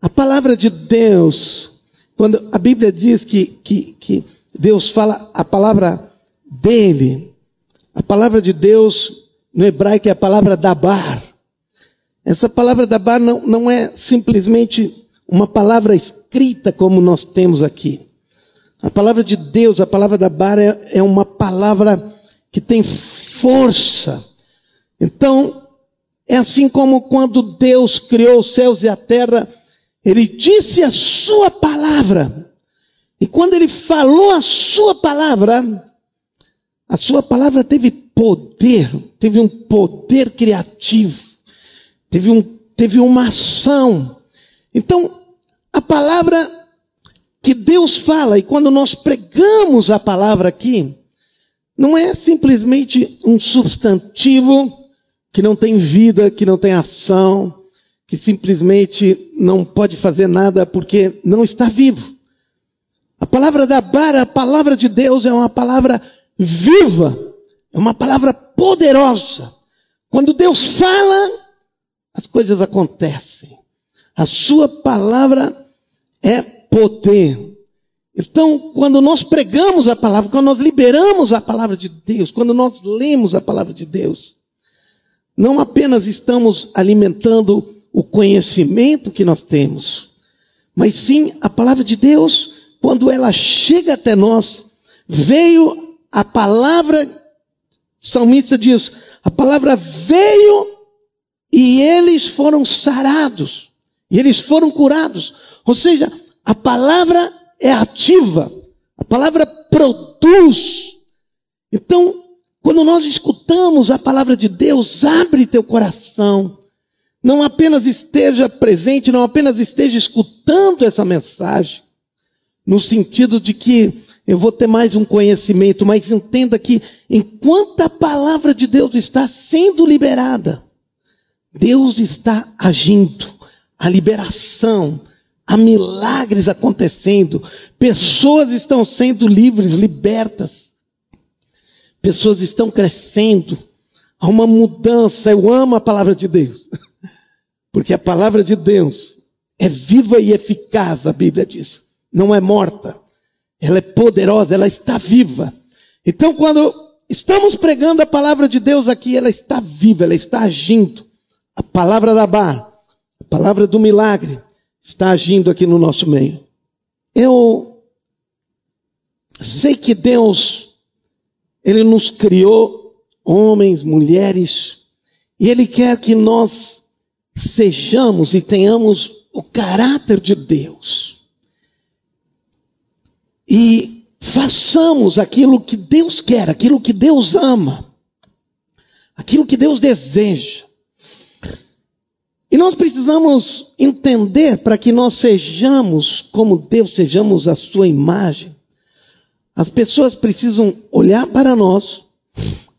A palavra de Deus, quando a Bíblia diz que, que, que Deus fala a palavra dele, a palavra de Deus no hebraico é a palavra dabar. Essa palavra dabar não, não é simplesmente uma palavra escrita como nós temos aqui. A palavra de Deus, a palavra dabar é, é uma palavra que tem força. Então, é assim como quando Deus criou os céus e a terra, ele disse a sua palavra. E quando ele falou a sua palavra, a sua palavra teve poder, teve um poder criativo, teve, um, teve uma ação. Então, a palavra que Deus fala, e quando nós pregamos a palavra aqui, não é simplesmente um substantivo que não tem vida, que não tem ação, que simplesmente não pode fazer nada porque não está vivo. A palavra da bara, a palavra de Deus é uma palavra viva, é uma palavra poderosa. Quando Deus fala, as coisas acontecem. A sua palavra é poder. Então, quando nós pregamos a palavra, quando nós liberamos a palavra de Deus, quando nós lemos a palavra de Deus, não apenas estamos alimentando o conhecimento que nós temos, mas sim a palavra de Deus, quando ela chega até nós, veio a palavra, salmista diz, a palavra veio e eles foram sarados, e eles foram curados. Ou seja, a palavra é ativa, a palavra produz. Então, quando nós escutamos a palavra de Deus, abre teu coração. Não apenas esteja presente, não apenas esteja escutando essa mensagem, no sentido de que eu vou ter mais um conhecimento, mas entenda que enquanto a palavra de Deus está sendo liberada, Deus está agindo, a liberação, há milagres acontecendo, pessoas estão sendo livres, libertas, pessoas estão crescendo, há uma mudança. Eu amo a palavra de Deus, porque a palavra de Deus é viva e eficaz, a Bíblia diz, não é morta, ela é poderosa, ela está viva. Então, quando estamos pregando a palavra de Deus aqui, ela está viva, ela está agindo. A palavra da bar, a palavra do milagre, está agindo aqui no nosso meio. Eu sei que Deus, Ele nos criou homens, mulheres, e Ele quer que nós sejamos e tenhamos o caráter de Deus. E façamos aquilo que Deus quer, aquilo que Deus ama, aquilo que Deus deseja. E nós precisamos entender para que nós sejamos como Deus, sejamos a sua imagem. As pessoas precisam olhar para nós,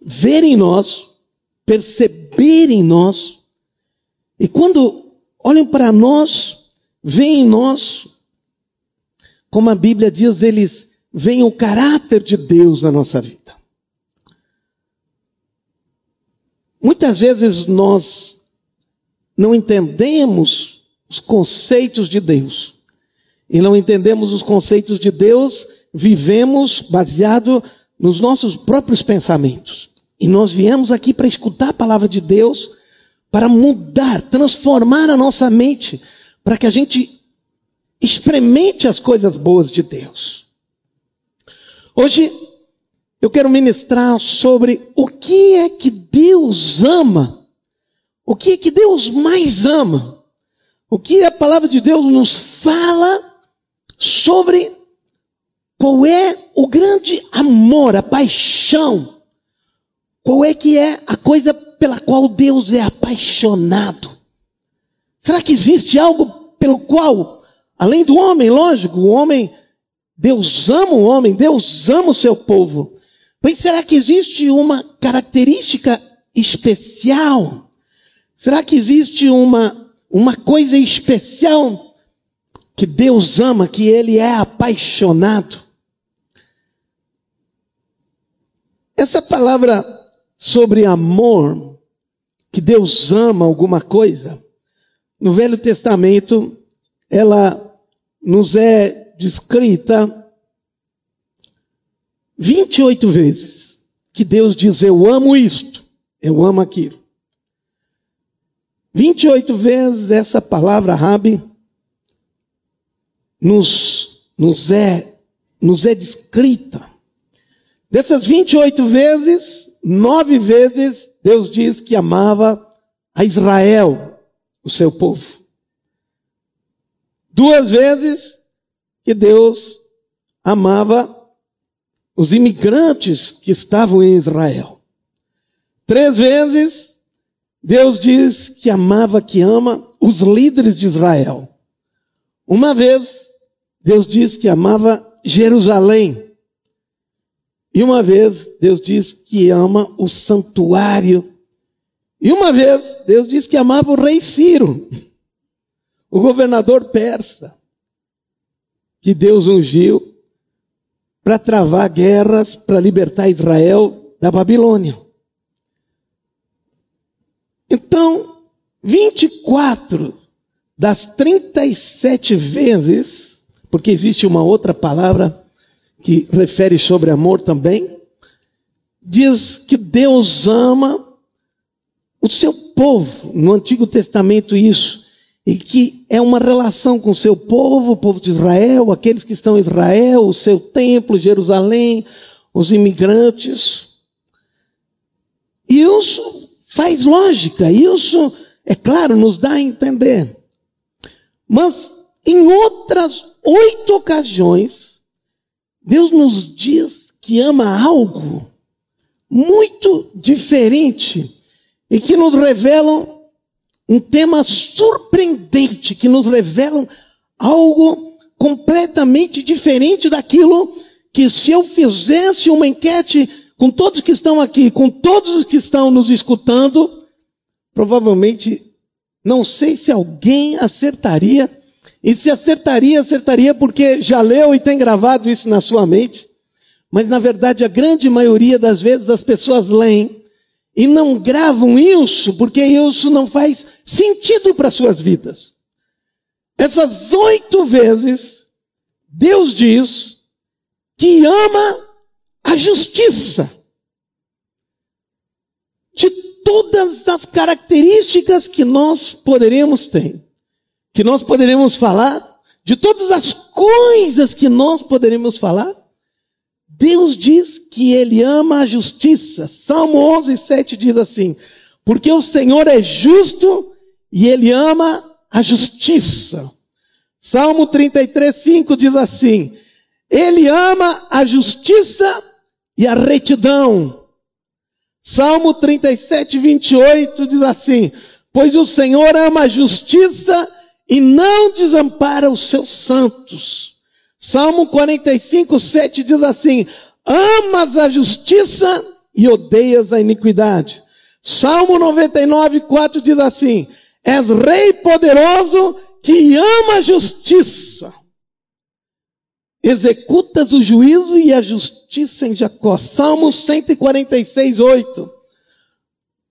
ver em nós, perceber em nós. E quando olham para nós, veem em nós, como a Bíblia diz, eles veem o caráter de Deus na nossa vida. Muitas vezes nós não entendemos os conceitos de Deus. E não entendemos os conceitos de Deus, vivemos baseado nos nossos próprios pensamentos. E nós viemos aqui para escutar a palavra de Deus, para mudar, transformar a nossa mente, para que a gente experimente as coisas boas de Deus. Hoje eu quero ministrar sobre o que é que Deus ama o que é que Deus mais ama? O que a palavra de Deus nos fala sobre qual é o grande amor, a paixão? Qual é que é a coisa pela qual Deus é apaixonado? Será que existe algo pelo qual, além do homem, lógico, o homem, Deus ama o homem, Deus ama o seu povo. Mas será que existe uma característica especial Será que existe uma, uma coisa especial que Deus ama, que Ele é apaixonado? Essa palavra sobre amor, que Deus ama alguma coisa, no Velho Testamento, ela nos é descrita 28 vezes que Deus diz: Eu amo isto, eu amo aquilo. 28 vezes essa palavra Rabi nos, nos, é, nos é descrita. Dessas 28 vezes, nove vezes Deus diz que amava a Israel, o seu povo. Duas vezes que Deus amava os imigrantes que estavam em Israel. Três vezes Deus diz que amava, que ama os líderes de Israel. Uma vez Deus diz que amava Jerusalém. E uma vez Deus diz que ama o santuário. E uma vez Deus diz que amava o rei Ciro, o governador persa, que Deus ungiu para travar guerras, para libertar Israel da Babilônia. Então, 24 das 37 vezes, porque existe uma outra palavra que refere sobre amor também, diz que Deus ama o seu povo, no Antigo Testamento isso, e que é uma relação com o seu povo, o povo de Israel, aqueles que estão em Israel, o seu templo, Jerusalém, os imigrantes. E isso faz lógica, isso, é claro, nos dá a entender. Mas em outras oito ocasiões, Deus nos diz que ama algo muito diferente e que nos revelam um tema surpreendente, que nos revelam algo completamente diferente daquilo que se eu fizesse uma enquete com todos que estão aqui, com todos os que estão nos escutando, provavelmente não sei se alguém acertaria e se acertaria, acertaria porque já leu e tem gravado isso na sua mente. Mas na verdade, a grande maioria das vezes as pessoas leem e não gravam isso porque isso não faz sentido para suas vidas. Essas oito vezes, Deus diz que ama a justiça. De todas as características que nós poderíamos ter que nós poderíamos falar, de todas as coisas que nós poderíamos falar, Deus diz que Ele ama a justiça. Salmo 11, 7 diz assim: Porque o Senhor é justo e Ele ama a justiça. Salmo 33, 5 diz assim: Ele ama a justiça e a retidão. Salmo 37, 28 diz assim: Pois o Senhor ama a justiça e não desampara os seus santos. Salmo 45, 7 diz assim: Amas a justiça e odeias a iniquidade. Salmo 99, 4 diz assim: És rei poderoso que ama a justiça. Executas o juízo e a justiça em Jacó. Salmo 146, 8.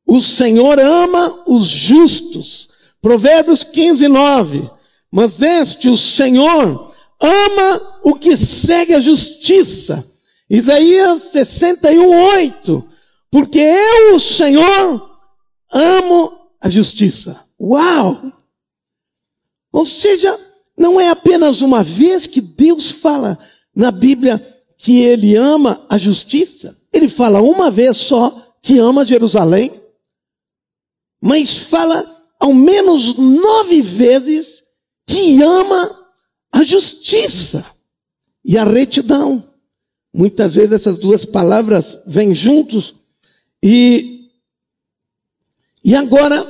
O Senhor ama os justos Provérbios 15, 9. Mas este, o Senhor, ama o que segue a justiça. Isaías 61, 8. Porque eu, o Senhor, amo a justiça. Uau! Ou seja, não é apenas uma vez que Deus fala na Bíblia que ele ama a justiça. Ele fala uma vez só que ama Jerusalém. Mas fala ao menos nove vezes que ama a justiça e a retidão. Muitas vezes essas duas palavras vêm juntos e e agora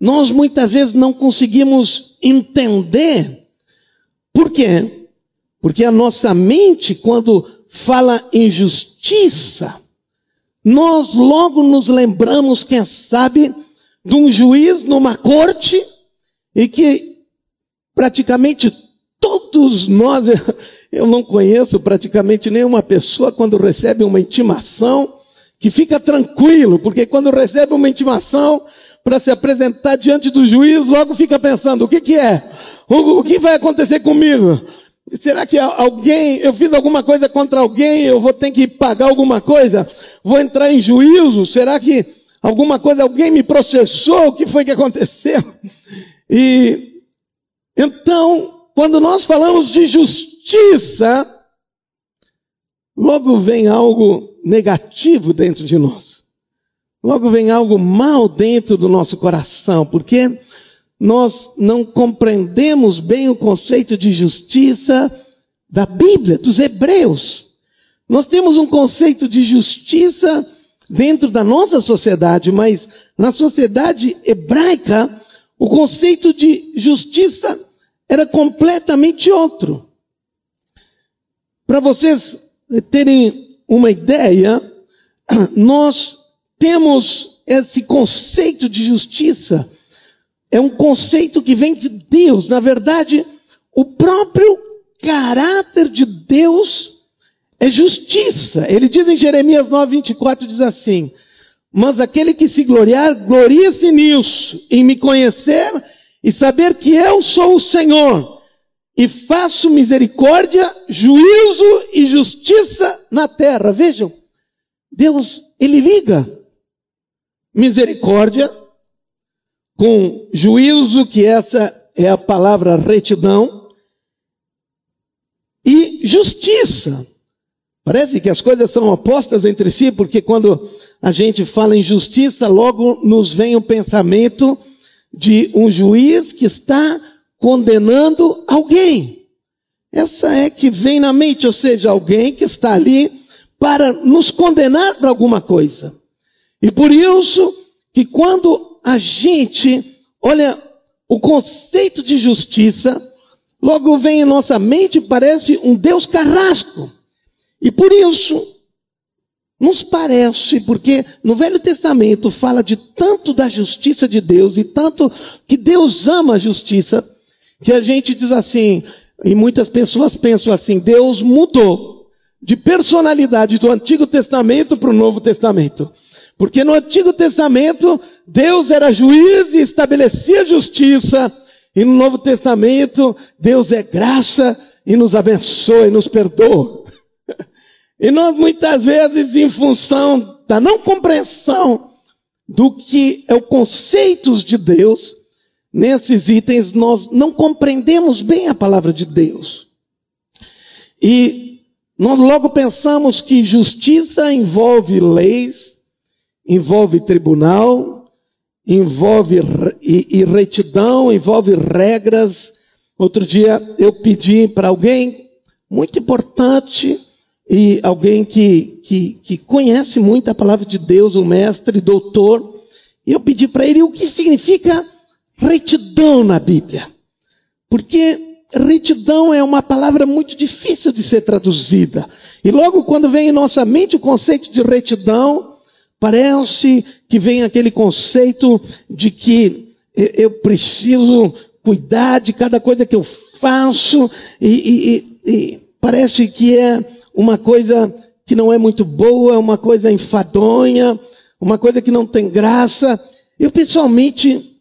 nós muitas vezes não conseguimos entender por quê? Porque a nossa mente quando fala em justiça, nós logo nos lembramos, quem sabe, de um juiz numa corte e que praticamente todos nós, eu não conheço praticamente nenhuma pessoa quando recebe uma intimação que fica tranquilo, porque quando recebe uma intimação para se apresentar diante do juiz, logo fica pensando: o que, que é? O, o que vai acontecer comigo? Será que alguém, eu fiz alguma coisa contra alguém, eu vou ter que pagar alguma coisa? Vou entrar em juízo? Será que alguma coisa, alguém me processou? O que foi que aconteceu? E então, quando nós falamos de justiça, logo vem algo negativo dentro de nós. Logo vem algo mal dentro do nosso coração, porque nós não compreendemos bem o conceito de justiça da Bíblia, dos Hebreus. Nós temos um conceito de justiça dentro da nossa sociedade, mas na sociedade hebraica, o conceito de justiça era completamente outro. Para vocês terem uma ideia, nós temos esse conceito de justiça é um conceito que vem de Deus. Na verdade, o próprio caráter de Deus é justiça. Ele diz em Jeremias 9, 24, diz assim, mas aquele que se gloriar, glorie-se nisso, em me conhecer e saber que eu sou o Senhor, e faço misericórdia, juízo e justiça na terra. Vejam, Deus, Ele liga misericórdia, com juízo, que essa é a palavra retidão, e justiça. Parece que as coisas são opostas entre si, porque quando a gente fala em justiça, logo nos vem o pensamento de um juiz que está condenando alguém. Essa é que vem na mente, ou seja, alguém que está ali para nos condenar para alguma coisa. E por isso que quando a gente olha o conceito de justiça, logo vem em nossa mente, parece um Deus carrasco. E por isso, nos parece, porque no Velho Testamento fala de tanto da justiça de Deus e tanto que Deus ama a justiça, que a gente diz assim, e muitas pessoas pensam assim: Deus mudou de personalidade do Antigo Testamento para o Novo Testamento. Porque no Antigo Testamento Deus era juiz e estabelecia justiça, e no Novo Testamento, Deus é graça e nos abençoa e nos perdoa. E nós muitas vezes, em função da não compreensão do que é o conceitos de Deus, nesses itens nós não compreendemos bem a palavra de Deus. E nós logo pensamos que justiça envolve leis, envolve tribunal, envolve e, e retidão, envolve regras. Outro dia eu pedi para alguém muito importante e alguém que, que, que conhece muito a palavra de Deus, um mestre, doutor, e eu pedi para ele o que significa retidão na Bíblia. Porque retidão é uma palavra muito difícil de ser traduzida. E logo quando vem em nossa mente o conceito de retidão, parece que vem aquele conceito de que eu preciso cuidar de cada coisa que eu faço, e, e, e parece que é uma coisa que não é muito boa, uma coisa enfadonha, uma coisa que não tem graça. Eu pessoalmente,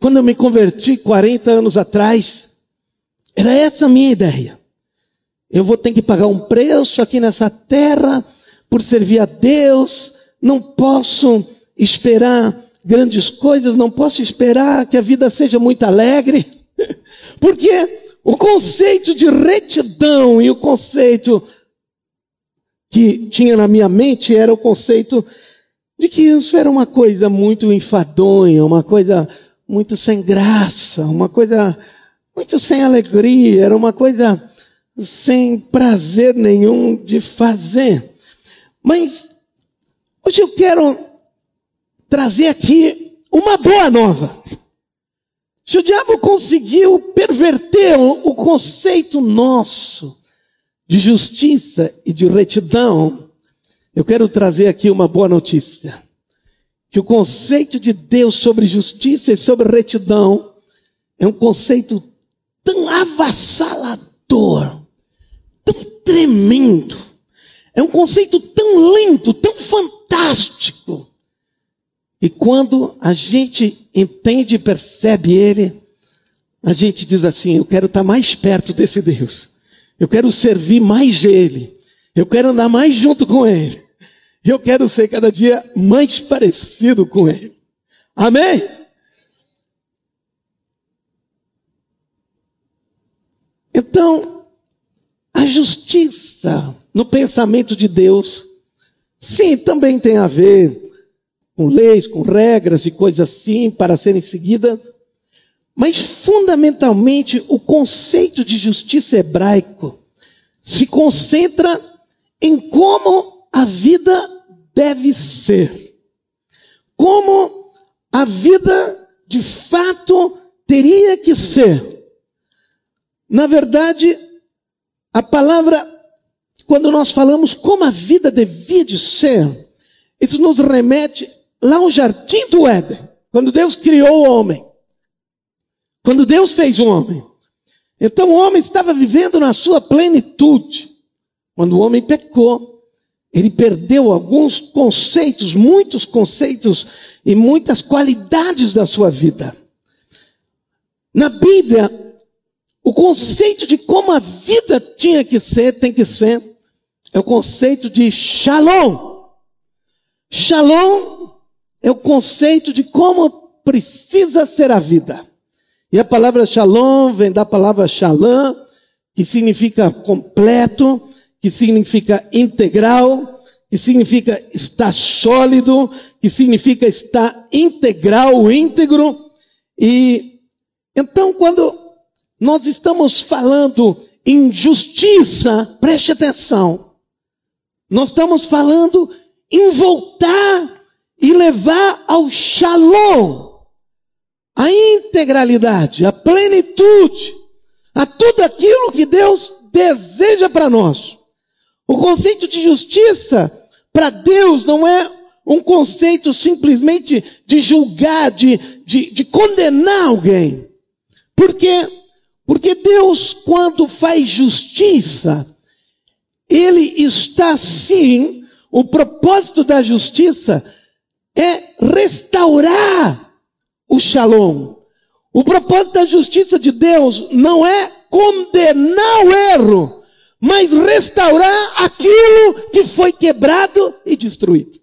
quando eu me converti 40 anos atrás, era essa a minha ideia. Eu vou ter que pagar um preço aqui nessa terra por servir a Deus, não posso esperar grandes coisas, não posso esperar que a vida seja muito alegre, porque o conceito de retidão e o conceito que tinha na minha mente era o conceito de que isso era uma coisa muito enfadonha, uma coisa muito sem graça, uma coisa muito sem alegria, era uma coisa sem prazer nenhum de fazer. Mas Hoje eu quero trazer aqui uma boa nova. Se o diabo conseguiu perverter o conceito nosso de justiça e de retidão, eu quero trazer aqui uma boa notícia. Que o conceito de Deus sobre justiça e sobre retidão é um conceito tão avassalador, tão tremendo, é um conceito tão lindo, tão fantástico. E quando a gente entende e percebe ele, a gente diz assim: eu quero estar mais perto desse Deus, eu quero servir mais Ele, eu quero andar mais junto com Ele, eu quero ser cada dia mais parecido com Ele. Amém? Então, a justiça no pensamento de Deus, sim, também tem a ver com leis, com regras e coisas assim para serem seguidas, mas fundamentalmente o conceito de justiça hebraico se concentra em como a vida deve ser, como a vida de fato teria que ser. Na verdade, a palavra, quando nós falamos como a vida devia de ser, isso nos remete lá ao jardim do Éden, quando Deus criou o homem. Quando Deus fez o homem. Então o homem estava vivendo na sua plenitude. Quando o homem pecou, ele perdeu alguns conceitos, muitos conceitos e muitas qualidades da sua vida. Na Bíblia, o conceito de como a vida tinha que ser, tem que ser, é o conceito de shalom. Shalom é o conceito de como precisa ser a vida. E a palavra shalom vem da palavra shalom, que significa completo, que significa integral, que significa estar sólido, que significa estar integral, íntegro. E então, quando nós estamos falando em justiça, preste atenção. Nós estamos falando em voltar e levar ao shalom, a integralidade, a plenitude, a tudo aquilo que Deus deseja para nós. O conceito de justiça para Deus não é um conceito simplesmente de julgar, de, de, de condenar alguém. Porque porque Deus, quando faz justiça, Ele está sim, o propósito da justiça é restaurar o shalom. O propósito da justiça de Deus não é condenar o erro, mas restaurar aquilo que foi quebrado e destruído.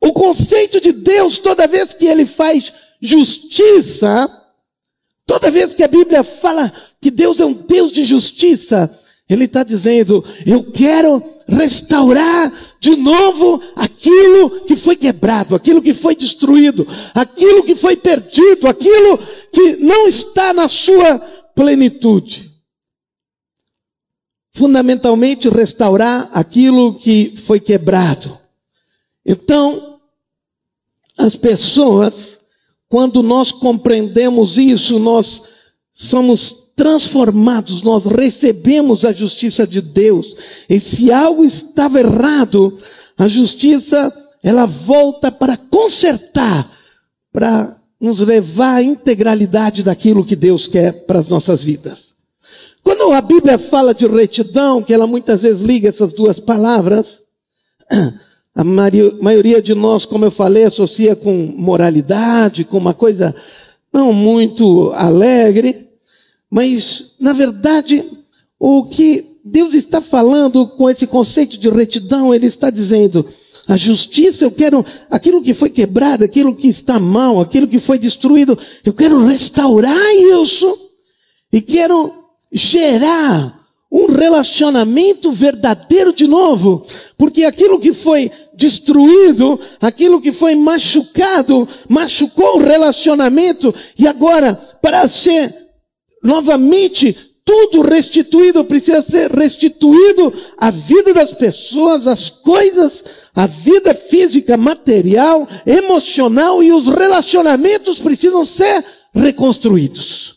O conceito de Deus, toda vez que ele faz justiça, Toda vez que a Bíblia fala que Deus é um Deus de justiça, Ele está dizendo: eu quero restaurar de novo aquilo que foi quebrado, aquilo que foi destruído, aquilo que foi perdido, aquilo que não está na sua plenitude. Fundamentalmente, restaurar aquilo que foi quebrado. Então, as pessoas quando nós compreendemos isso, nós somos transformados, nós recebemos a justiça de Deus. E se algo estava errado, a justiça, ela volta para consertar, para nos levar à integralidade daquilo que Deus quer para as nossas vidas. Quando a Bíblia fala de retidão, que ela muitas vezes liga essas duas palavras, a maioria de nós, como eu falei, associa com moralidade, com uma coisa não muito alegre, mas, na verdade, o que Deus está falando com esse conceito de retidão, Ele está dizendo, a justiça, eu quero aquilo que foi quebrado, aquilo que está mal, aquilo que foi destruído, eu quero restaurar isso e quero gerar um relacionamento verdadeiro de novo, porque aquilo que foi destruído, aquilo que foi machucado, machucou o relacionamento, e agora, para ser novamente tudo restituído, precisa ser restituído a vida das pessoas, as coisas, a vida física, material, emocional e os relacionamentos precisam ser reconstruídos.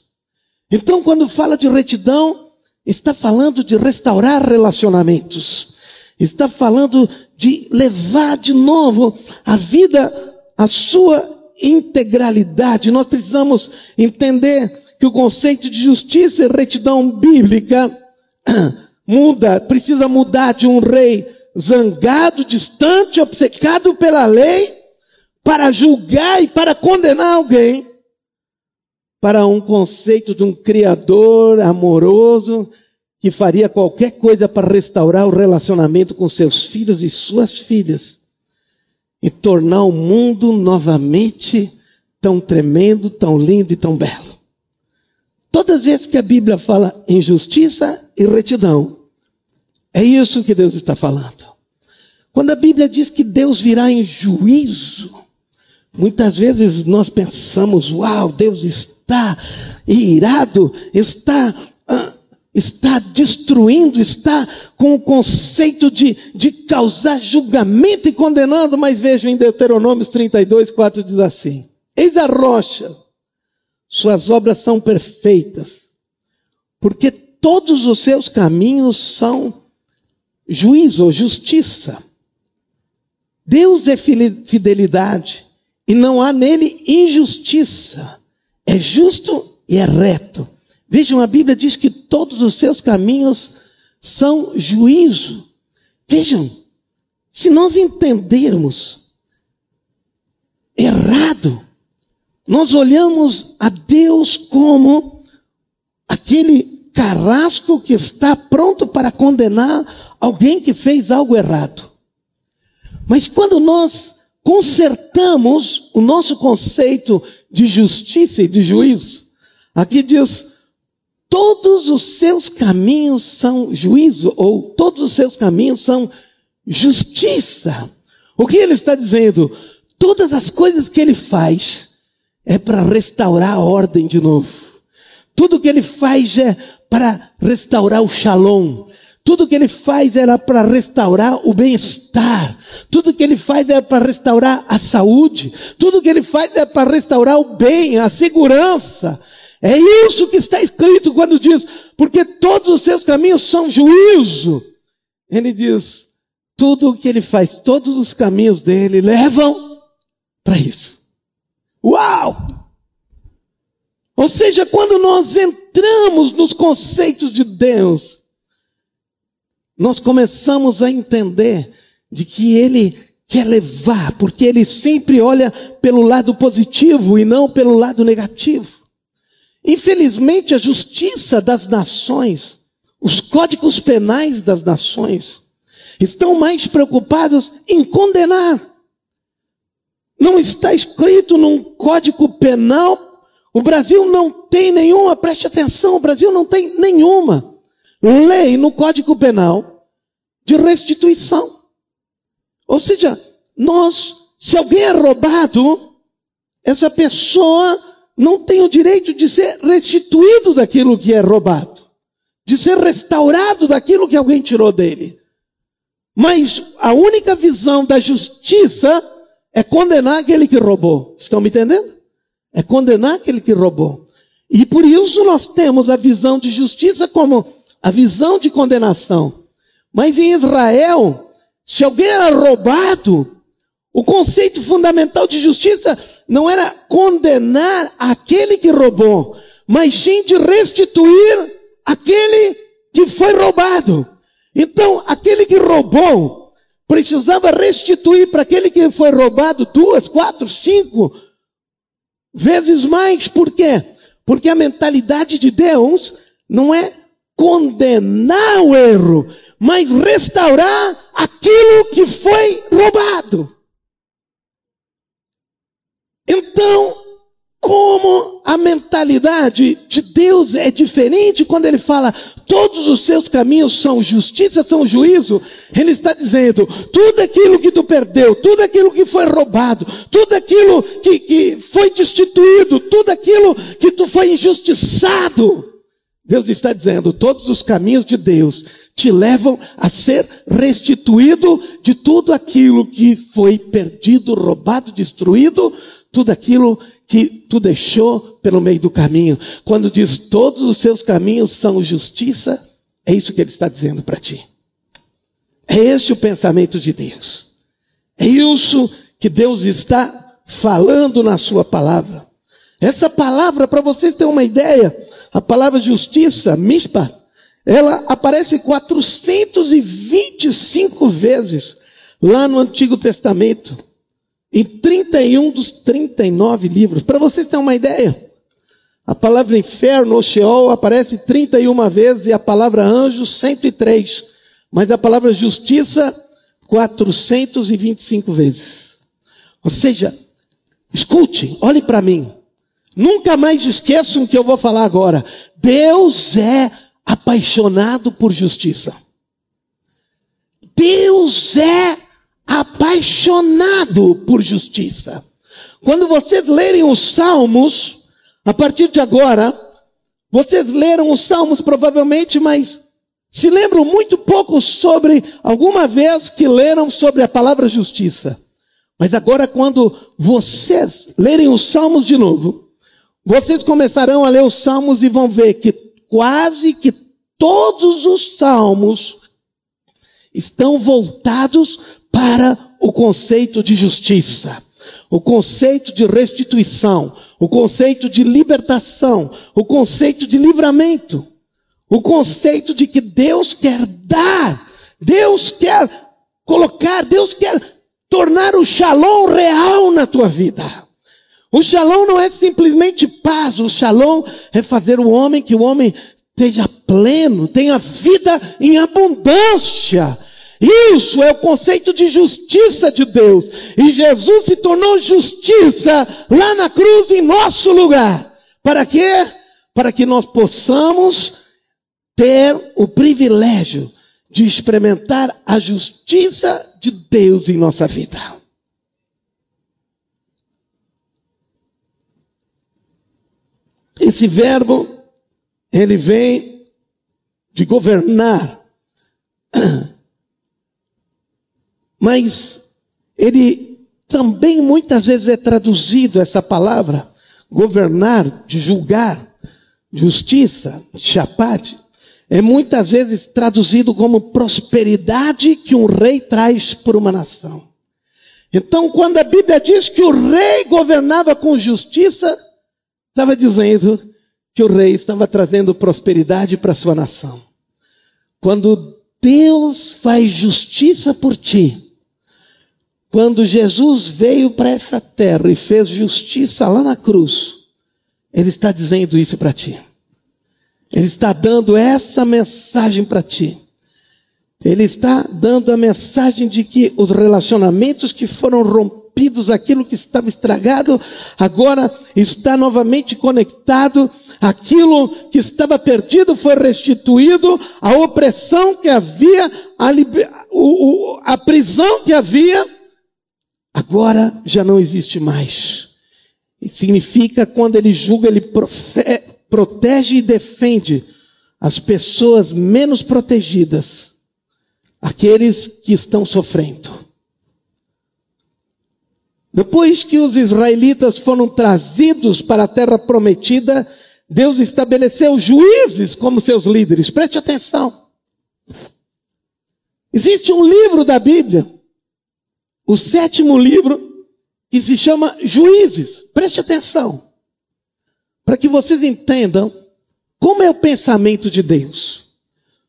Então, quando fala de retidão, está falando de restaurar relacionamentos. Está falando de levar de novo a vida, a sua integralidade. Nós precisamos entender que o conceito de justiça e retidão bíblica muda, precisa mudar de um rei zangado, distante, obcecado pela lei, para julgar e para condenar alguém, para um conceito de um criador amoroso que faria qualquer coisa para restaurar o relacionamento com seus filhos e suas filhas e tornar o mundo novamente tão tremendo, tão lindo e tão belo. Todas as vezes que a Bíblia fala em justiça e retidão, é isso que Deus está falando. Quando a Bíblia diz que Deus virá em juízo, muitas vezes nós pensamos, uau, Deus está irado, está, ah, está destruindo, está com o conceito de, de causar julgamento e condenando, mas vejam em Deuteronômio 32, 4 diz assim: Eis a rocha, suas obras são perfeitas, porque todos os seus caminhos são juízo ou justiça. Deus é fidelidade e não há nele injustiça. É justo e é reto. Vejam, a Bíblia diz que todos os seus caminhos são juízo. Vejam, se nós entendermos errado, nós olhamos a Deus como aquele carrasco que está pronto para condenar alguém que fez algo errado. Mas quando nós consertamos o nosso conceito de justiça e de juízo, aqui diz: todos os seus caminhos são juízo, ou todos os seus caminhos são justiça. O que ele está dizendo? Todas as coisas que ele faz é para restaurar a ordem de novo. Tudo que ele faz é para restaurar o shalom. Tudo que ele faz era para restaurar o bem-estar. Tudo que ele faz é para restaurar a saúde. Tudo que ele faz é para restaurar o bem, a segurança. É isso que está escrito quando diz, porque todos os seus caminhos são juízo. Ele diz, tudo o que ele faz, todos os caminhos dele levam para isso. Uau! Ou seja, quando nós entramos nos conceitos de Deus, nós começamos a entender de que Ele quer levar, porque Ele sempre olha pelo lado positivo e não pelo lado negativo. Infelizmente, a justiça das nações, os códigos penais das nações, estão mais preocupados em condenar. Não está escrito num código penal. O Brasil não tem nenhuma, preste atenção, o Brasil não tem nenhuma lei no Código Penal de restituição. Ou seja, nós, se alguém é roubado, essa pessoa não tem o direito de ser restituído daquilo que é roubado, de ser restaurado daquilo que alguém tirou dele. Mas a única visão da justiça é condenar aquele que roubou. Estão me entendendo? É condenar aquele que roubou. E por isso nós temos a visão de justiça como a visão de condenação. Mas em Israel, se alguém era roubado, o conceito fundamental de justiça não era condenar aquele que roubou, mas sim de restituir aquele que foi roubado. Então, aquele que roubou precisava restituir para aquele que foi roubado duas, quatro, cinco vezes mais. Por quê? Porque a mentalidade de Deus não é condenar o erro, mas restaurar aquilo que foi roubado. Então, como a mentalidade de Deus é diferente quando ele fala todos os seus caminhos são justiça, são juízo, ele está dizendo tudo aquilo que tu perdeu, tudo aquilo que foi roubado, tudo aquilo que, que foi destituído, tudo aquilo que tu foi injustiçado, Deus está dizendo: todos os caminhos de Deus te levam a ser restituído de tudo aquilo que foi perdido, roubado, destruído, tudo aquilo que tu deixou pelo meio do caminho. Quando diz todos os seus caminhos são justiça, é isso que ele está dizendo para ti. É esse o pensamento de Deus. É isso que Deus está falando na sua palavra. Essa palavra, para vocês terem uma ideia, a palavra justiça, mispa, ela aparece 425 vezes lá no Antigo Testamento, em 31 dos 39 livros. Para vocês terem uma ideia, A palavra inferno ou Sheol aparece 31 vezes e a palavra anjo 103. Mas a palavra justiça 425 vezes. Ou seja, escute, olhe para mim. Nunca mais esqueçam o que eu vou falar agora. Deus é apaixonado por justiça. Deus é apaixonado por justiça. Quando vocês lerem os Salmos, a partir de agora, vocês leram os Salmos provavelmente, mas se lembram muito pouco sobre alguma vez que leram sobre a palavra justiça. Mas agora, quando vocês lerem os Salmos de novo, vocês começarão a ler os Salmos e vão ver que quase que todos os Salmos estão voltados para o conceito de justiça, o conceito de restituição, o conceito de libertação, o conceito de livramento, o conceito de que Deus quer dar, Deus quer colocar, Deus quer tornar o shalom real na tua vida. O shalom não é simplesmente paz, o shalom é fazer o homem que o homem esteja pleno, tenha vida em abundância. Isso é o conceito de justiça de Deus. E Jesus se tornou justiça lá na cruz em nosso lugar. Para quê? Para que nós possamos ter o privilégio de experimentar a justiça de Deus em nossa vida. Esse verbo, ele vem de governar. Mas ele também muitas vezes é traduzido essa palavra, governar, de julgar, justiça, chapat, é muitas vezes traduzido como prosperidade que um rei traz por uma nação. Então, quando a Bíblia diz que o rei governava com justiça, estava dizendo que o rei estava trazendo prosperidade para a sua nação. Quando Deus faz justiça por ti, quando Jesus veio para essa terra e fez justiça lá na cruz, Ele está dizendo isso para ti. Ele está dando essa mensagem para ti. Ele está dando a mensagem de que os relacionamentos que foram rompidos, aquilo que estava estragado, agora está novamente conectado. Aquilo que estava perdido foi restituído. A opressão que havia, a, o, o, a prisão que havia, agora já não existe mais. Significa quando ele julga, ele protege e defende as pessoas menos protegidas, aqueles que estão sofrendo. Depois que os israelitas foram trazidos para a terra prometida, Deus estabeleceu juízes como seus líderes. Preste atenção. Existe um livro da Bíblia o sétimo livro, que se chama Juízes. Preste atenção, para que vocês entendam como é o pensamento de Deus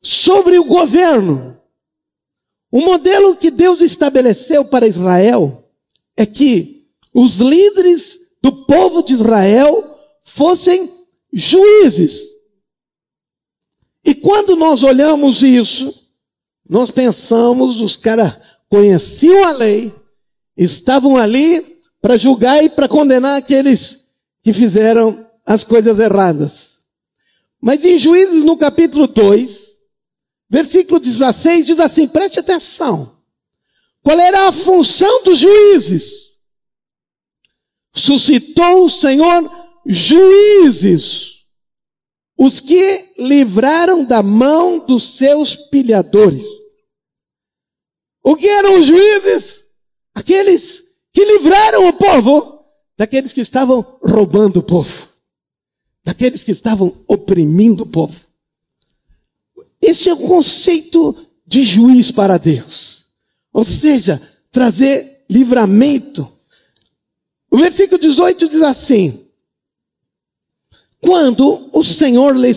sobre o governo. O modelo que Deus estabeleceu para Israel é que os líderes do povo de Israel fossem juízes. E quando nós olhamos isso, nós pensamos, os caras conheciam a lei, estavam ali para julgar e para condenar aqueles que fizeram as coisas erradas. Mas em Juízes, no capítulo 2, versículo 16, diz assim: preste atenção. Qual era a função dos juízes? Suscitou o Senhor juízes, os que livraram da mão dos seus pilhadores. O que eram os juízes? Aqueles que livraram o povo daqueles que estavam roubando o povo, daqueles que estavam oprimindo o povo. Esse é o conceito de juiz para Deus. Ou seja, trazer livramento. O versículo 18 diz assim: Quando o Senhor lhe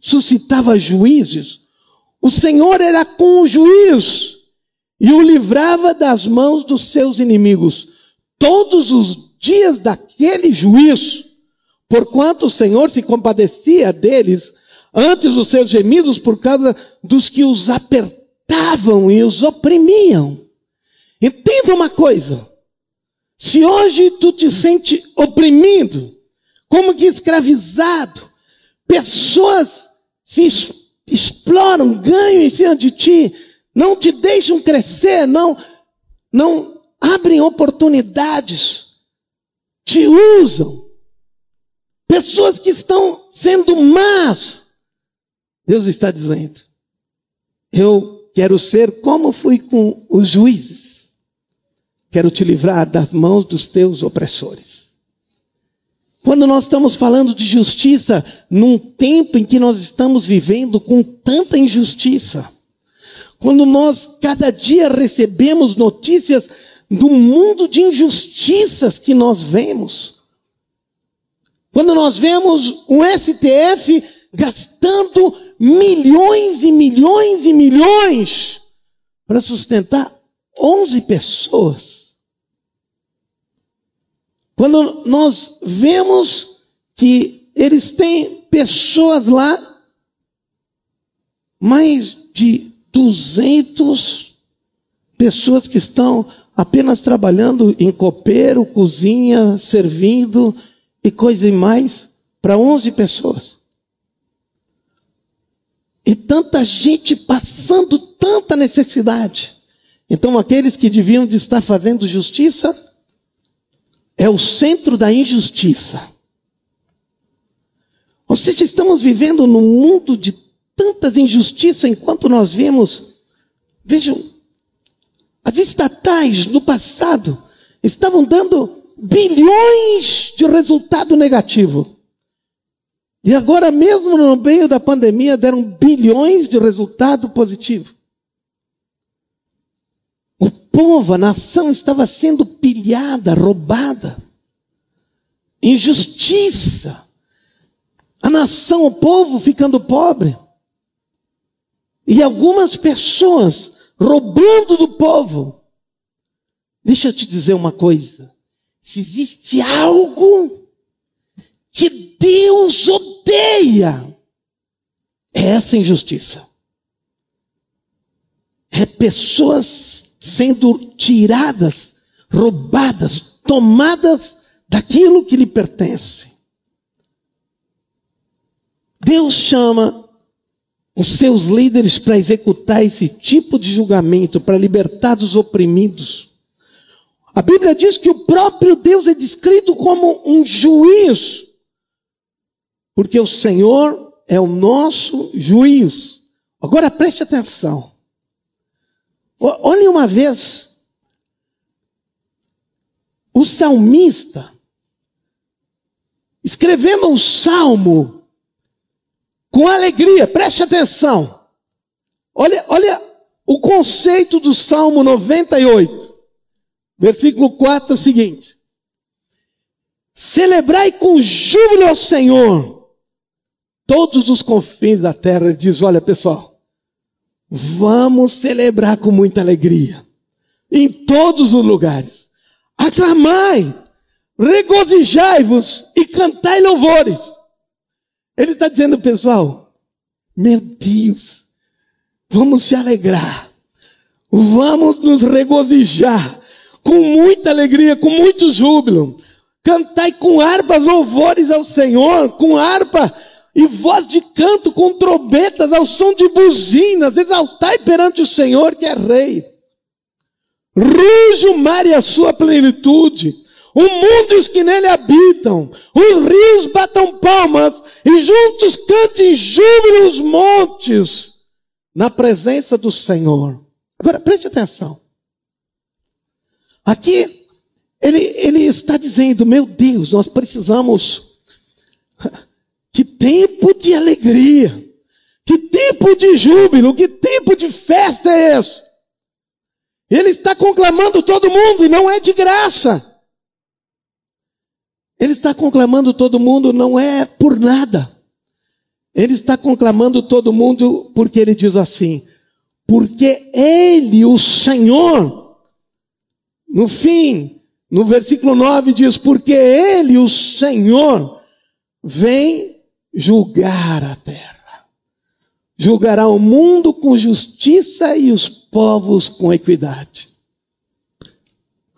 suscitava juízes, o Senhor era com o juiz e o livrava das mãos dos seus inimigos todos os dias daquele juízo, porquanto o Senhor se compadecia deles antes dos seus gemidos por causa dos que os apertavam e os oprimiam. Entenda uma coisa. Se hoje tu te sente oprimido, como que escravizado, pessoas se exploram, ganham em cima de ti, não te deixam crescer, não, não abrem oportunidades, te usam. Pessoas que estão sendo más. Deus está dizendo: Eu quero ser como fui com os juízes. Quero te livrar das mãos dos teus opressores. Quando nós estamos falando de justiça, num tempo em que nós estamos vivendo com tanta injustiça, quando nós cada dia recebemos notícias do mundo de injustiças que nós vemos, quando nós vemos o STF gastando milhões e milhões e milhões para sustentar 11 pessoas, quando nós vemos que eles têm pessoas lá, mais de 200 pessoas que estão apenas trabalhando em copeiro, cozinha, servindo e coisa e mais, para 11 pessoas. E tanta gente passando tanta necessidade. Então aqueles que deviam de estar fazendo justiça é o centro da injustiça. Ou seja, estamos vivendo num mundo de tantas injustiças enquanto nós vemos, vejam, as estatais no passado estavam dando bilhões de resultado negativo. E agora, mesmo no meio da pandemia, deram bilhões de resultado positivo. Povo, a nação estava sendo pilhada, roubada. Injustiça. A nação, o povo ficando pobre. E algumas pessoas roubando do povo. Deixa eu te dizer uma coisa. Se existe algo que Deus odeia, é essa injustiça. É pessoas sendo tiradas, roubadas, tomadas daquilo que lhe pertence. Deus chama os seus líderes para executar esse tipo de julgamento, para libertar dos oprimidos. A Bíblia diz que o próprio Deus é descrito como um juiz, porque o Senhor é o nosso juiz. Agora preste atenção. Olhe uma vez, o salmista, escrevendo um salmo, com alegria, preste atenção. Olha, olha o conceito do Salmo 98, versículo 4 é o seguinte: Celebrai com júbilo ao Senhor todos os confins da terra. Ele diz: Olha, pessoal, vamos celebrar com muita alegria em todos os lugares. Aclamai, regozijai-vos e cantai louvores ele está dizendo, pessoal, meu Deus, vamos se alegrar, vamos nos regozijar com muita alegria, com muito júbilo. Cantai com harpas louvores ao Senhor, com harpa e voz de canto, com trombetas, ao som de buzinas, exaltai perante o Senhor que é Rei. Ruge o mar e a sua plenitude, o mundo e os que nele habitam, os rios batam palmas e juntos cantem júbilo os montes na presença do Senhor. Agora preste atenção. Aqui ele, ele está dizendo: Meu Deus, nós precisamos. Que tempo de alegria, que tempo de júbilo, que tempo de festa é esse? Ele está conclamando todo mundo, não é de graça. Ele está conclamando todo mundo, não é por nada. Ele está conclamando todo mundo porque ele diz assim: porque Ele, o Senhor, no fim, no versículo 9 diz: porque Ele, o Senhor, vem julgar a terra. Julgará o mundo com justiça e os povos com equidade.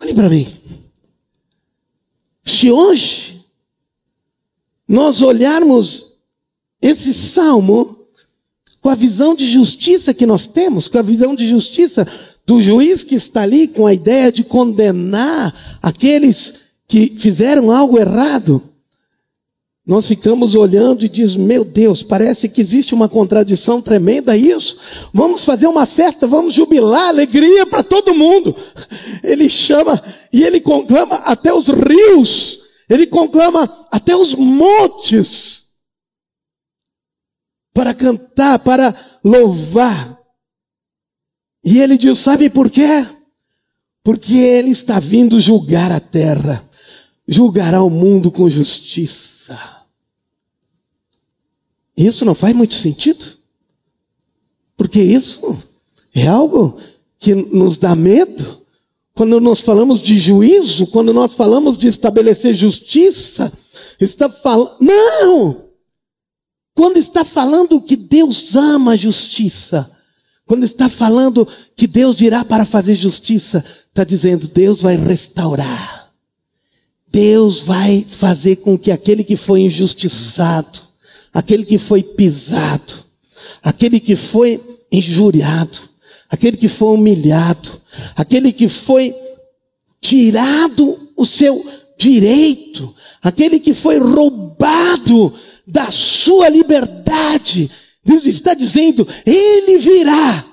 Olhe para mim. Se hoje nós olharmos esse salmo com a visão de justiça que nós temos, com a visão de justiça do juiz que está ali com a ideia de condenar aqueles que fizeram algo errado, nós ficamos olhando e diz: Meu Deus, parece que existe uma contradição tremenda isso. Vamos fazer uma festa, vamos jubilar, alegria para todo mundo. Ele chama e ele conclama até os rios, ele conclama até os montes para cantar, para louvar. E ele diz: Sabe por quê? Porque ele está vindo julgar a terra, julgará o mundo com justiça. Isso não faz muito sentido. Porque isso é algo que nos dá medo. Quando nós falamos de juízo, quando nós falamos de estabelecer justiça, está falando. Não! Quando está falando que Deus ama a justiça, quando está falando que Deus virá para fazer justiça, está dizendo Deus vai restaurar. Deus vai fazer com que aquele que foi injustiçado, aquele que foi pisado, aquele que foi injuriado, aquele que foi humilhado, aquele que foi tirado o seu direito, aquele que foi roubado da sua liberdade. Deus está dizendo, Ele virá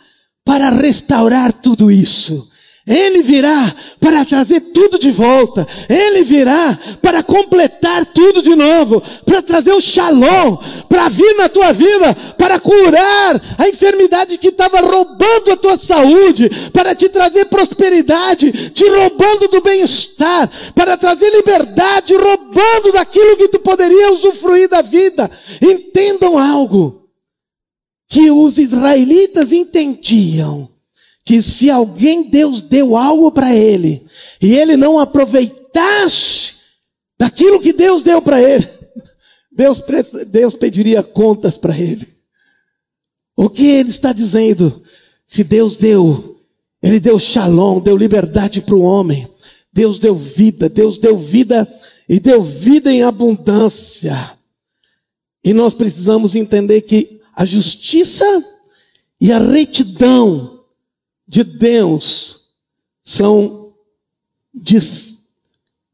para restaurar tudo isso. Ele virá para trazer tudo de volta. Ele virá para completar tudo de novo, para trazer o shalom, para vir na tua vida, para curar a enfermidade que estava roubando a tua saúde, para te trazer prosperidade, te roubando do bem-estar, para trazer liberdade, roubando daquilo que tu poderia usufruir da vida. Entendam algo que os israelitas entendiam que se alguém Deus deu algo para ele e ele não aproveitasse daquilo que Deus deu para ele, Deus, Deus pediria contas para ele. O que ele está dizendo? Se Deus deu, ele deu shalom, deu liberdade para o homem. Deus deu vida, Deus deu vida e deu vida em abundância. E nós precisamos entender que a justiça e a retidão de Deus são,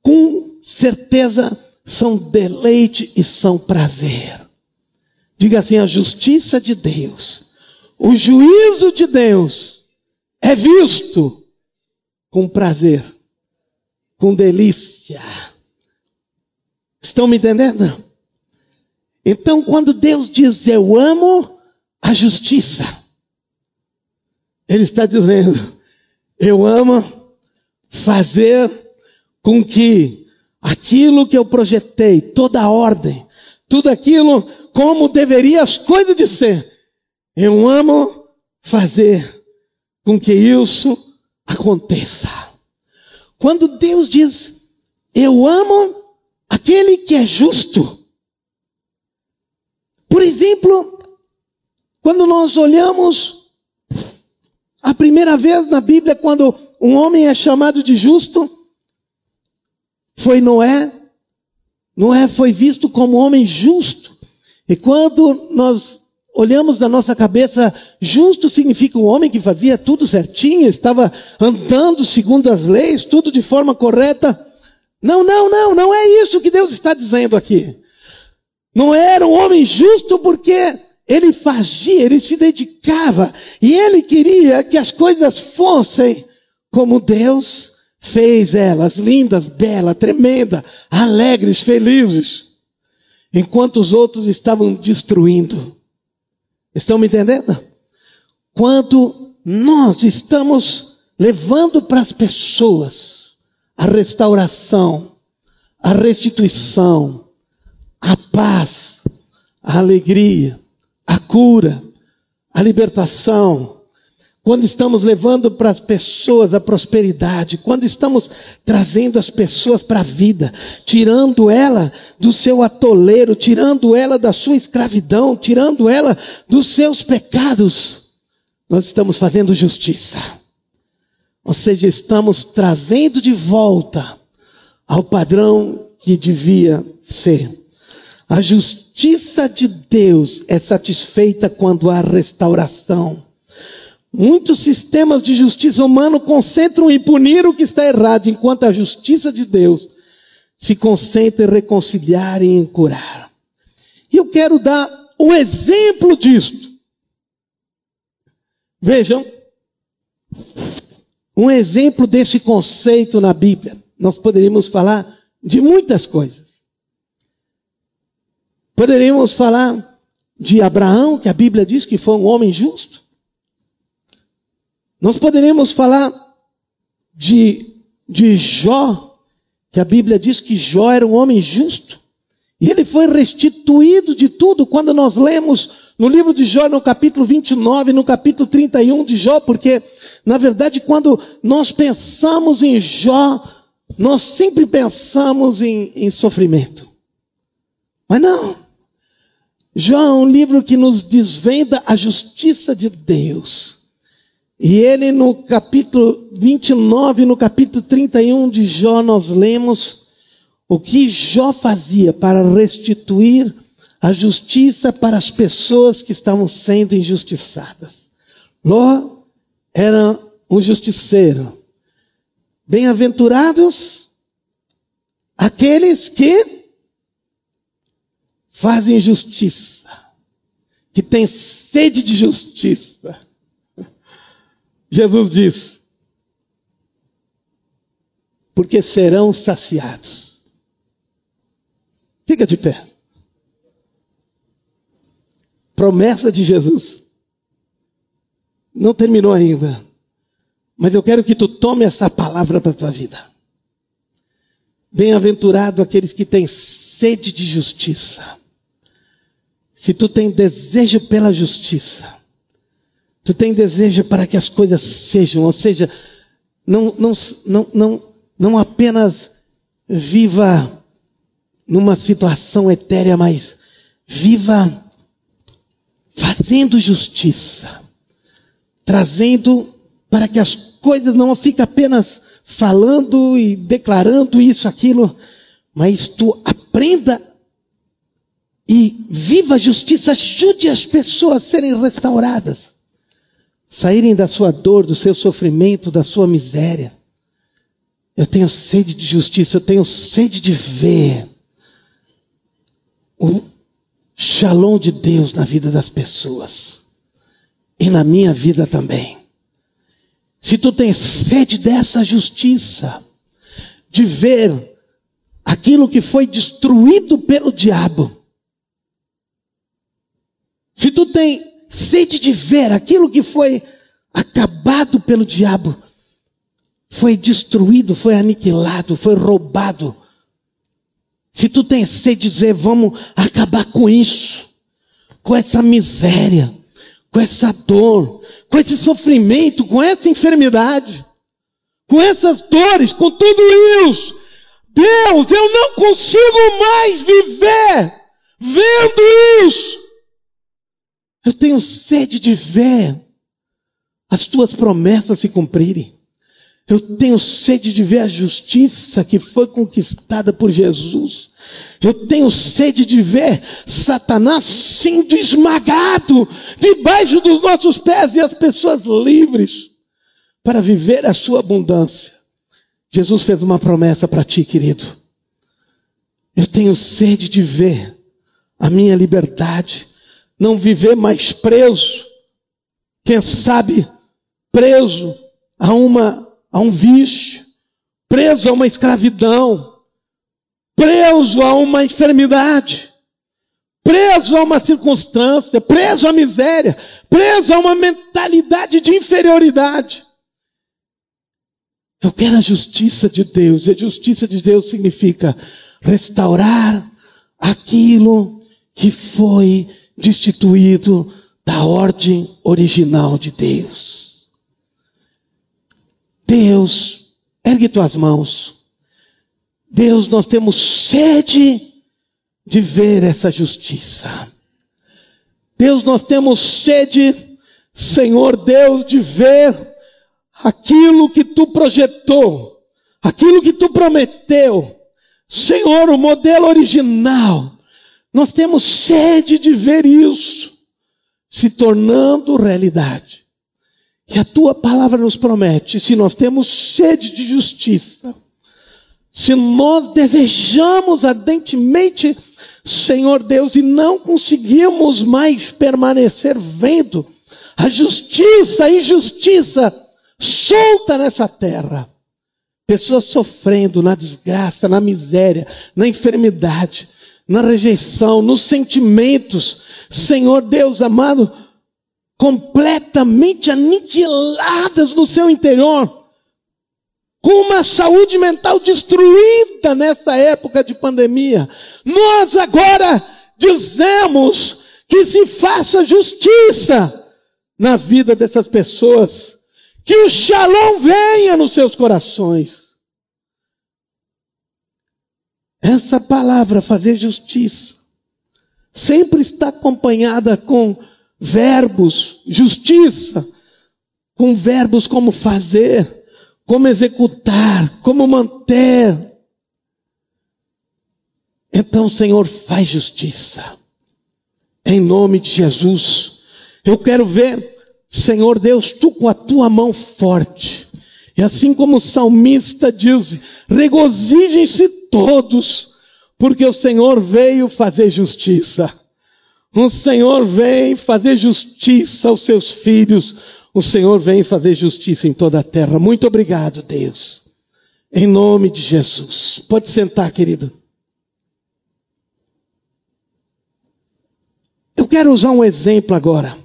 com certeza, são deleite e são prazer. Diga assim: a justiça de Deus, o juízo de Deus é visto com prazer, com delícia. Estão me entendendo? Então, quando Deus diz eu amo a justiça, ele está dizendo: eu amo fazer com que aquilo que eu projetei, toda a ordem, tudo aquilo como deveria as coisas de ser, eu amo fazer com que isso aconteça. Quando Deus diz, eu amo aquele que é justo. Por exemplo, quando nós olhamos a primeira vez na Bíblia, quando um homem é chamado de justo, foi Noé. Noé foi visto como homem justo. E quando nós olhamos na nossa cabeça, justo significa um homem que fazia tudo certinho, estava andando segundo as leis, tudo de forma correta. Não, não, não, não é isso que Deus está dizendo aqui. Não era um homem justo porque ele fazia, ele se dedicava e ele queria que as coisas fossem como Deus fez elas, lindas, belas, tremendas, alegres, felizes, enquanto os outros estavam destruindo. Estão me entendendo? Quando nós estamos levando para as pessoas a restauração, a restituição, a paz, a alegria, a cura, a libertação. quando estamos levando para as pessoas a prosperidade, quando estamos trazendo as pessoas para a vida, tirando ela do seu atoleiro, tirando ela da sua escravidão, tirando ela dos seus pecados, nós estamos fazendo justiça. Ou seja, estamos trazendo de volta ao padrão que devia ser. A justiça de Deus é satisfeita quando há restauração. Muitos sistemas de justiça humano concentram em punir o que está errado, enquanto a justiça de Deus se concentra em reconciliar e em curar. E eu quero dar um exemplo disto. Vejam, um exemplo desse conceito na Bíblia. Nós poderíamos falar de muitas coisas. Poderíamos falar de Abraão, que a Bíblia diz que foi um homem justo. Nós poderíamos falar de, de Jó, que a Bíblia diz que Jó era um homem justo. E ele foi restituído de tudo quando nós lemos no livro de Jó, no capítulo 29, no capítulo 31 de Jó, porque, na verdade, quando nós pensamos em Jó, nós sempre pensamos em, em sofrimento. Mas não. Jó é um livro que nos desvenda a justiça de Deus. E ele no capítulo 29, no capítulo 31 de Jó, nós lemos o que Jó fazia para restituir a justiça para as pessoas que estavam sendo injustiçadas. Ló era um justiceiro. Bem-aventurados aqueles que fazem justiça, que têm sede de justiça. Jesus diz: porque serão saciados. Fica de pé. Promessa de Jesus. Não terminou ainda. Mas eu quero que tu tome essa palavra para a tua vida. Bem-aventurado aqueles que têm sede de justiça se tu tem desejo pela justiça, tu tem desejo para que as coisas sejam, ou seja, não, não, não, não, não apenas viva numa situação etérea, mas viva fazendo justiça, trazendo para que as coisas não fiquem apenas falando e declarando isso, aquilo, mas tu aprenda e viva a justiça, ajude as pessoas a serem restauradas, saírem da sua dor, do seu sofrimento, da sua miséria. Eu tenho sede de justiça, eu tenho sede de ver o shalom de Deus na vida das pessoas e na minha vida também. Se tu tens sede dessa justiça, de ver aquilo que foi destruído pelo diabo, se tu tem sede de ver aquilo que foi acabado pelo diabo, foi destruído, foi aniquilado, foi roubado. Se tu tem sede de dizer, vamos acabar com isso, com essa miséria, com essa dor, com esse sofrimento, com essa enfermidade, com essas dores, com tudo isso, Deus, eu não consigo mais viver vendo isso. Eu tenho sede de ver as tuas promessas se cumprirem. Eu tenho sede de ver a justiça que foi conquistada por Jesus. Eu tenho sede de ver Satanás sendo esmagado debaixo dos nossos pés e as pessoas livres para viver a sua abundância. Jesus fez uma promessa para ti, querido. Eu tenho sede de ver a minha liberdade não viver mais preso, quem sabe preso a uma a um vício, preso a uma escravidão, preso a uma enfermidade, preso a uma circunstância, preso à miséria, preso a uma mentalidade de inferioridade. Eu quero a justiça de Deus, e a justiça de Deus significa restaurar aquilo que foi destituído da ordem original de Deus. Deus, ergue tuas mãos. Deus, nós temos sede de ver essa justiça. Deus, nós temos sede, Senhor Deus, de ver aquilo que tu projetou, aquilo que tu prometeu. Senhor, o modelo original. Nós temos sede de ver isso se tornando realidade. E a tua palavra nos promete, se nós temos sede de justiça, se nós desejamos ardentemente, Senhor Deus, e não conseguimos mais permanecer vendo a justiça, a injustiça solta nessa terra. Pessoas sofrendo na desgraça, na miséria, na enfermidade, na rejeição, nos sentimentos. Senhor Deus amado, completamente aniquiladas no seu interior com uma saúde mental destruída nessa época de pandemia. Nós agora dizemos que se faça justiça na vida dessas pessoas, que o shalom venha nos seus corações. Essa palavra, fazer justiça, sempre está acompanhada com verbos, justiça, com verbos como fazer, como executar, como manter. Então, Senhor, faz justiça. Em nome de Jesus. Eu quero ver, Senhor Deus, tu com a tua mão forte. E assim como o salmista diz: regozijem-se todos, porque o Senhor veio fazer justiça. O Senhor vem fazer justiça aos seus filhos. O Senhor vem fazer justiça em toda a terra. Muito obrigado, Deus. Em nome de Jesus. Pode sentar, querido. Eu quero usar um exemplo agora.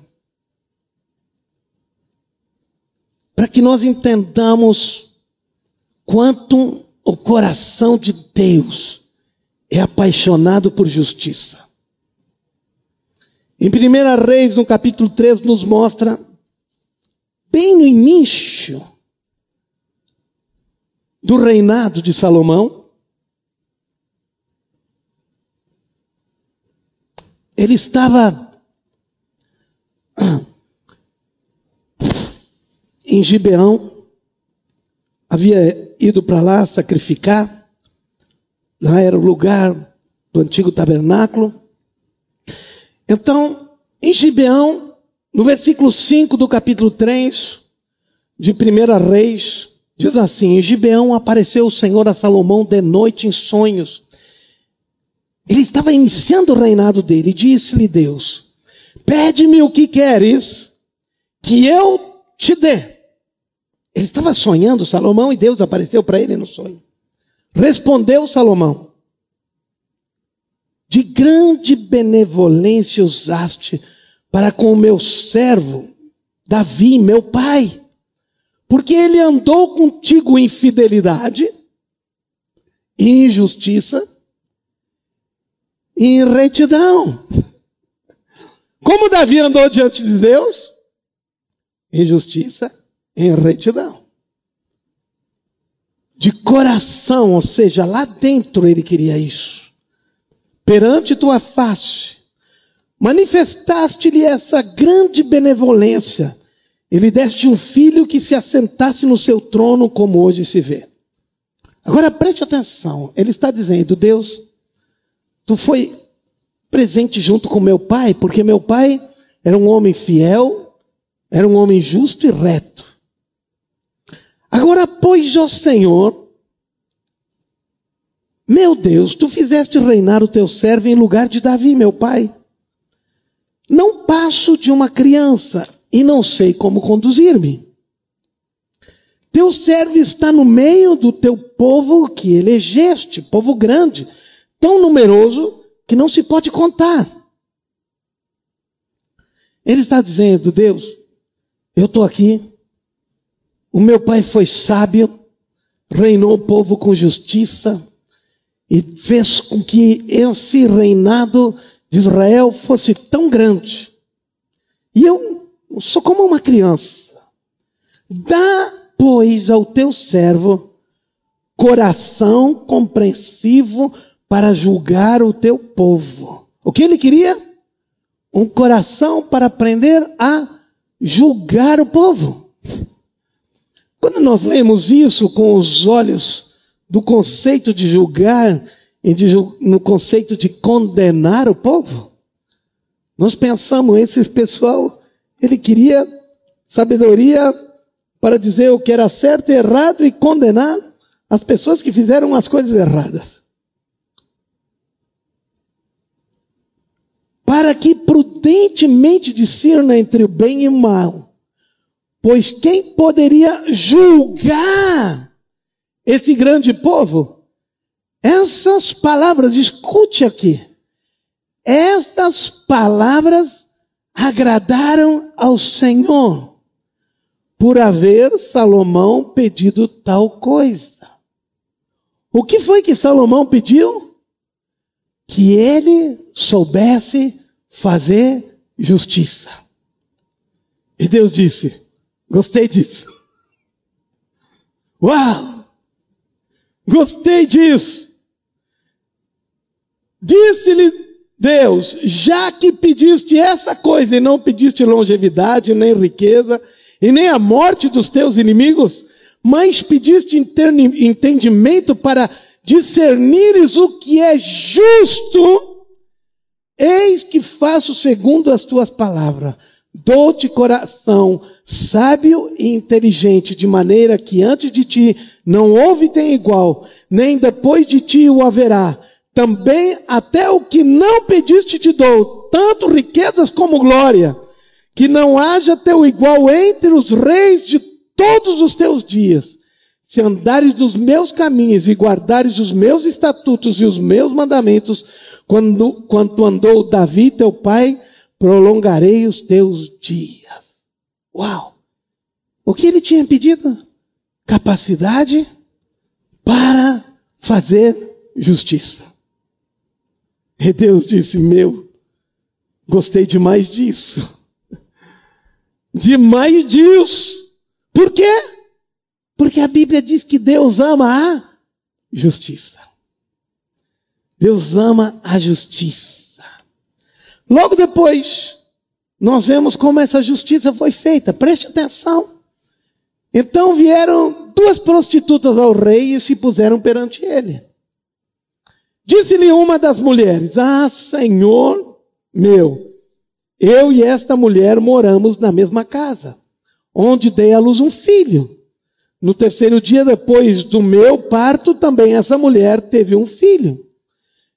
Para que nós entendamos quanto o coração de Deus é apaixonado por justiça. Em 1 Reis, no capítulo 3, nos mostra bem no início do reinado de Salomão, ele estava em Gibeão, havia ido para lá sacrificar, lá era o lugar do antigo tabernáculo. Então, em Gibeão, no versículo 5 do capítulo 3 de 1 Reis, diz assim: Em Gibeão apareceu o Senhor a Salomão de noite em sonhos. Ele estava iniciando o reinado dele, e disse-lhe Deus: Pede-me o que queres, que eu te dê. Ele estava sonhando, Salomão, e Deus apareceu para ele no sonho. Respondeu Salomão: De grande benevolência usaste para com o meu servo Davi, meu pai, porque ele andou contigo em fidelidade, em injustiça e em retidão. Como Davi andou diante de Deus? Em justiça e em retidão. De coração, ou seja, lá dentro ele queria isso. Perante tua face, manifestaste-lhe essa grande benevolência. Ele deste um filho que se assentasse no seu trono, como hoje se vê. Agora preste atenção, ele está dizendo: Deus, tu foi presente junto com meu pai, porque meu pai era um homem fiel, era um homem justo e reto. Agora, pois, ó Senhor, meu Deus, tu fizeste reinar o teu servo em lugar de Davi, meu pai. Não passo de uma criança e não sei como conduzir-me. Teu servo está no meio do teu povo que elegeste, povo grande, tão numeroso que não se pode contar. Ele está dizendo, Deus, eu estou aqui, o meu pai foi sábio, reinou o povo com justiça e fez com que esse reinado de Israel fosse tão grande. E eu sou como uma criança. Dá pois, ao teu servo coração compreensivo para julgar o teu povo. O que ele queria? Um coração para aprender a julgar o povo. Quando nós lemos isso com os olhos do conceito de julgar e de, no conceito de condenar o povo, nós pensamos, esse pessoal, ele queria sabedoria para dizer o que era certo e errado e condenar as pessoas que fizeram as coisas erradas. Para que prudentemente discerna entre o bem e o mal. Pois quem poderia julgar esse grande povo? Essas palavras, escute aqui. Estas palavras agradaram ao Senhor, por haver Salomão pedido tal coisa. O que foi que Salomão pediu? Que ele soubesse fazer justiça. E Deus disse: Gostei disso. Uau! Gostei disso. Disse-lhe Deus, já que pediste essa coisa e não pediste longevidade, nem riqueza, e nem a morte dos teus inimigos, mas pediste entendimento para discernires o que é justo, eis que faço segundo as tuas palavras. Dou-te coração sábio e inteligente, de maneira que antes de ti não houve tem igual, nem depois de ti o haverá também até o que não pediste te dou, tanto riquezas como glória, que não haja teu igual entre os reis de todos os teus dias. Se andares nos meus caminhos e guardares os meus estatutos e os meus mandamentos, quando, quando andou Davi, teu pai, prolongarei os teus dias. Uau! O que ele tinha pedido? Capacidade para fazer justiça. E Deus disse: Meu, gostei demais disso. Demais disso. Por quê? Porque a Bíblia diz que Deus ama a justiça. Deus ama a justiça. Logo depois, nós vemos como essa justiça foi feita. Preste atenção. Então vieram duas prostitutas ao rei e se puseram perante ele. Disse-lhe uma das mulheres: Ah, Senhor meu, eu e esta mulher moramos na mesma casa, onde dei à luz um filho. No terceiro dia depois do meu parto, também essa mulher teve um filho.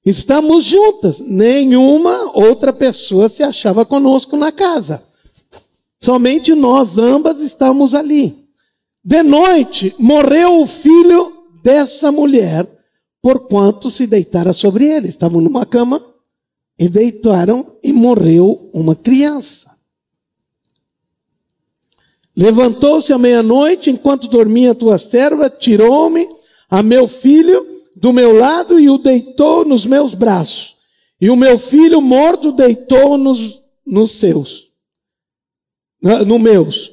Estamos juntas, nenhuma outra pessoa se achava conosco na casa. Somente nós ambas estamos ali. De noite morreu o filho dessa mulher porquanto se deitara sobre ele. Estavam numa cama e deitaram e morreu uma criança. Levantou-se à meia-noite, enquanto dormia a tua serva, tirou-me a meu filho do meu lado e o deitou nos meus braços. E o meu filho morto deitou nos, nos seus, no meus.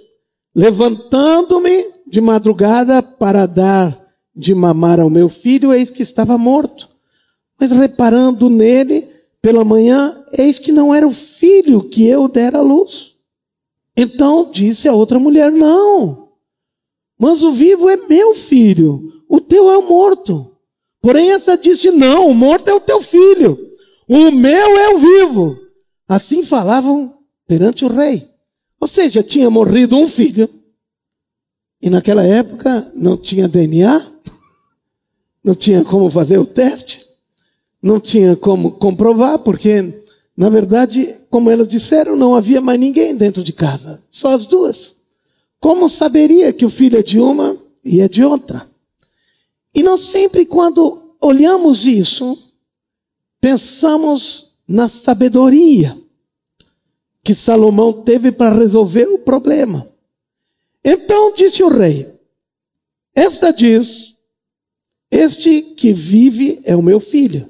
Levantando-me de madrugada para dar de mamar ao meu filho, eis que estava morto. Mas reparando nele pela manhã, eis que não era o filho que eu dera à luz. Então disse a outra mulher: Não, mas o vivo é meu filho, o teu é o morto. Porém, essa disse: Não, o morto é o teu filho, o meu é o vivo. Assim falavam perante o rei. Ou seja, tinha morrido um filho, e naquela época não tinha DNA, não tinha como fazer o teste, não tinha como comprovar, porque, na verdade, como elas disseram, não havia mais ninguém dentro de casa, só as duas. Como saberia que o filho é de uma e é de outra? E nós sempre, quando olhamos isso, pensamos na sabedoria que Salomão teve para resolver o problema. Então disse o rei: Esta diz este que vive é o meu filho,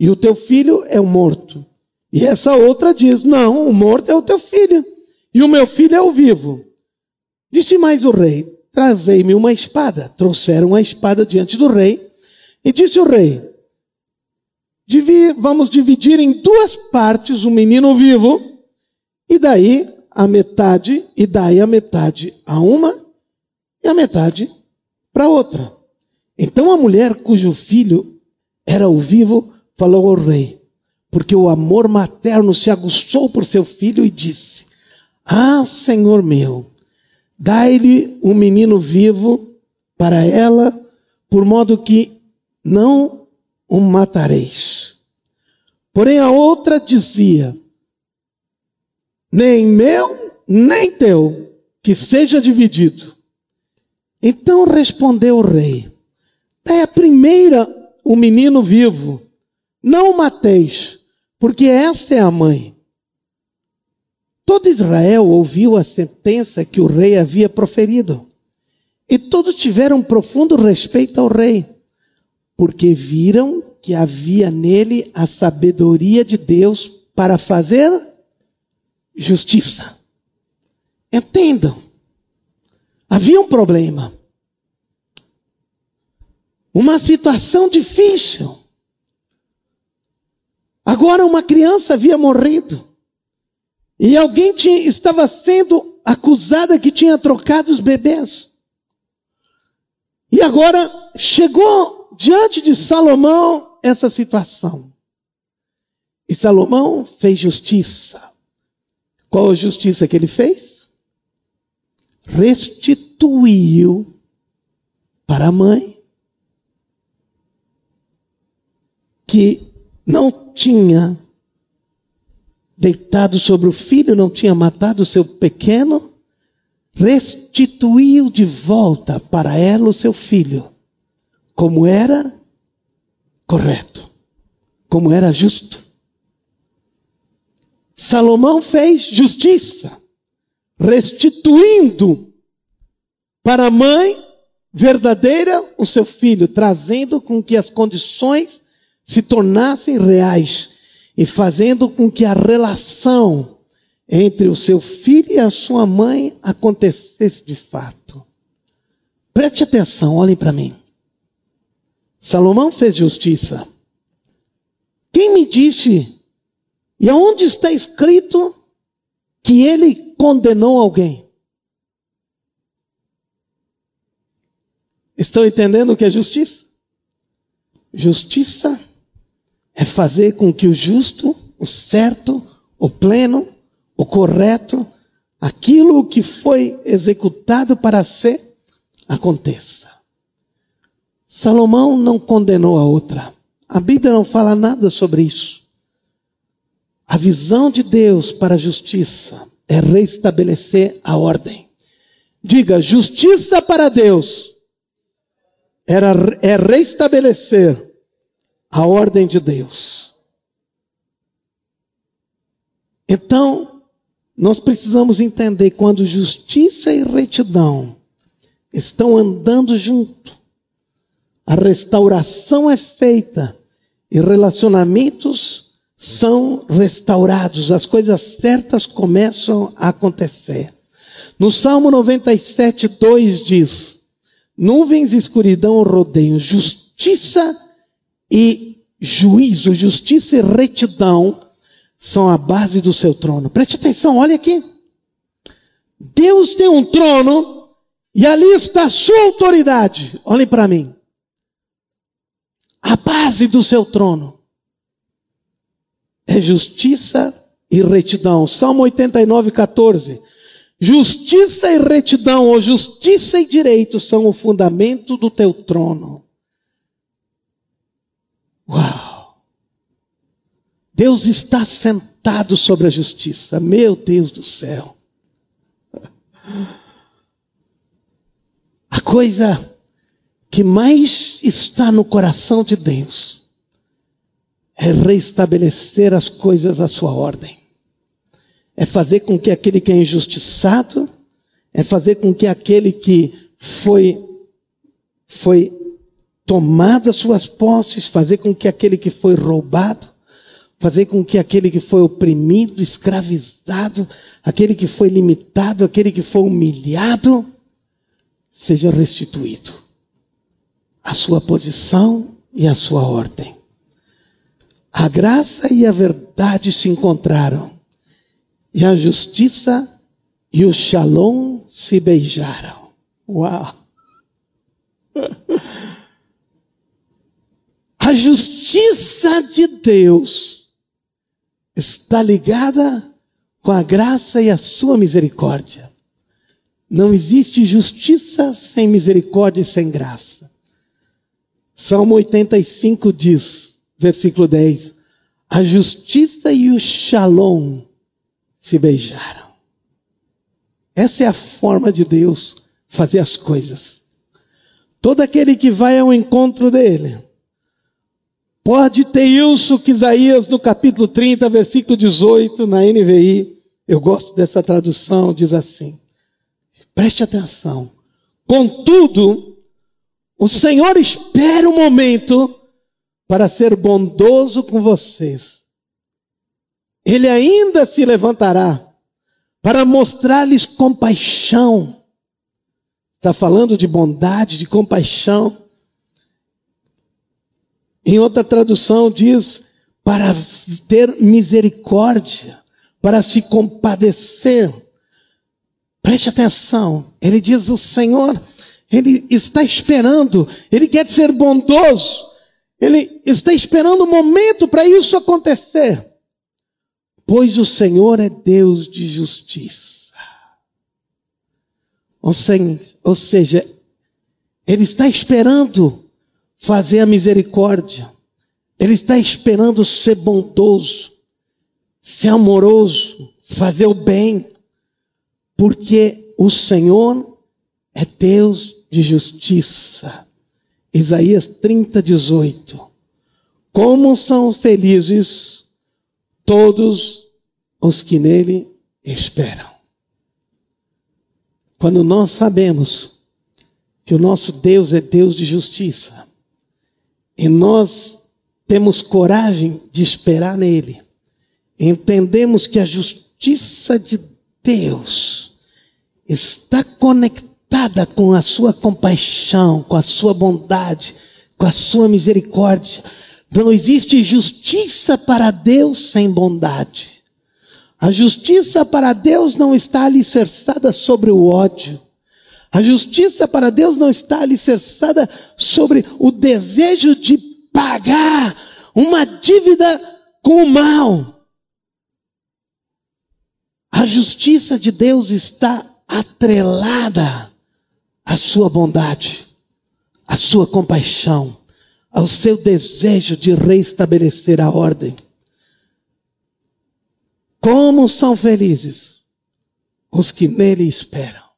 e o teu filho é o morto. E essa outra diz: Não, o morto é o teu filho, e o meu filho é o vivo. Disse mais o rei: Trazei-me uma espada. Trouxeram a espada diante do rei. E disse o rei: Vamos dividir em duas partes o menino vivo, e daí a metade, e daí a metade a uma, e a metade para outra. Então a mulher cujo filho era o vivo falou ao rei, porque o amor materno se aguçou por seu filho e disse: Ah, Senhor meu, dai-lhe um menino vivo para ela, por modo que não o matareis. Porém a outra dizia: Nem meu, nem teu, que seja dividido. Então respondeu o rei: Dai a primeira o menino vivo, não o mateis, porque esta é a mãe. Todo Israel ouviu a sentença que o rei havia proferido, e todos tiveram profundo respeito ao rei, porque viram que havia nele a sabedoria de Deus para fazer justiça. Entendam, havia um problema, uma situação difícil. Agora uma criança havia morrido. E alguém tinha, estava sendo acusada que tinha trocado os bebês. E agora chegou diante de Salomão essa situação. E Salomão fez justiça. Qual a justiça que ele fez? Restituiu para a mãe que não tinha deitado sobre o filho, não tinha matado o seu pequeno, restituiu de volta para ela o seu filho, como era correto, como era justo. Salomão fez justiça, restituindo para a mãe verdadeira o seu filho, trazendo com que as condições se tornassem reais e fazendo com que a relação entre o seu filho e a sua mãe acontecesse de fato. Preste atenção, olhem para mim. Salomão fez justiça. Quem me disse, e aonde está escrito que ele condenou alguém? Estão entendendo o que é justiça? Justiça é fazer com que o justo, o certo, o pleno, o correto, aquilo que foi executado para ser, aconteça. Salomão não condenou a outra. A Bíblia não fala nada sobre isso. A visão de Deus para a justiça é restabelecer a ordem. Diga, justiça para Deus era, é restabelecer a ordem de Deus. Então, nós precisamos entender quando justiça e retidão estão andando junto, a restauração é feita e relacionamentos são restaurados, as coisas certas começam a acontecer. No Salmo 97, 2 diz: Nuvens e escuridão rodeiam, justiça e juízo, justiça e retidão são a base do seu trono. Preste atenção, olha aqui. Deus tem um trono e ali está a sua autoridade. Olhem para mim. A base do seu trono é justiça e retidão. Salmo 89, 14. Justiça e retidão, ou justiça e direito, são o fundamento do teu trono. Uau! Deus está sentado sobre a justiça. Meu Deus do céu. A coisa que mais está no coração de Deus é restabelecer as coisas à sua ordem. É fazer com que aquele que é injustiçado, é fazer com que aquele que foi foi tomado as suas posses, fazer com que aquele que foi roubado, fazer com que aquele que foi oprimido, escravizado, aquele que foi limitado, aquele que foi humilhado, seja restituído. A sua posição e a sua ordem. A graça e a verdade se encontraram, e a justiça e o shalom se beijaram. Uau! A justiça de Deus está ligada com a graça e a sua misericórdia. Não existe justiça sem misericórdia e sem graça. Salmo 85 diz, versículo 10: A justiça e o shalom se beijaram. Essa é a forma de Deus fazer as coisas. Todo aquele que vai ao encontro dele, pode ter isso que Isaías no capítulo 30, versículo 18, na NVI, eu gosto dessa tradução, diz assim: preste atenção. Contudo, o Senhor espera um momento para ser bondoso com vocês. Ele ainda se levantará para mostrar-lhes compaixão. Está falando de bondade, de compaixão. Em outra tradução diz para ter misericórdia, para se compadecer. Preste atenção. Ele diz: o Senhor, Ele está esperando, Ele quer ser bondoso, Ele está esperando o um momento para isso acontecer. Pois o Senhor é Deus de justiça. Ou seja, Ele está esperando fazer a misericórdia. Ele está esperando ser bondoso, ser amoroso, fazer o bem, porque o Senhor é Deus de justiça. Isaías 30, 18. Como são felizes todos os que nele esperam. Quando nós sabemos que o nosso Deus é Deus de justiça, e nós temos coragem de esperar nele, entendemos que a justiça de Deus está conectada com a sua compaixão, com a sua bondade, com a sua misericórdia não existe justiça para Deus sem bondade. A justiça para Deus não está alicerçada sobre o ódio. A justiça para Deus não está alicerçada sobre o desejo de pagar uma dívida com o mal. A justiça de Deus está atrelada à sua bondade, à sua compaixão ao seu desejo de reestabelecer a ordem. Como são felizes os que nele esperam.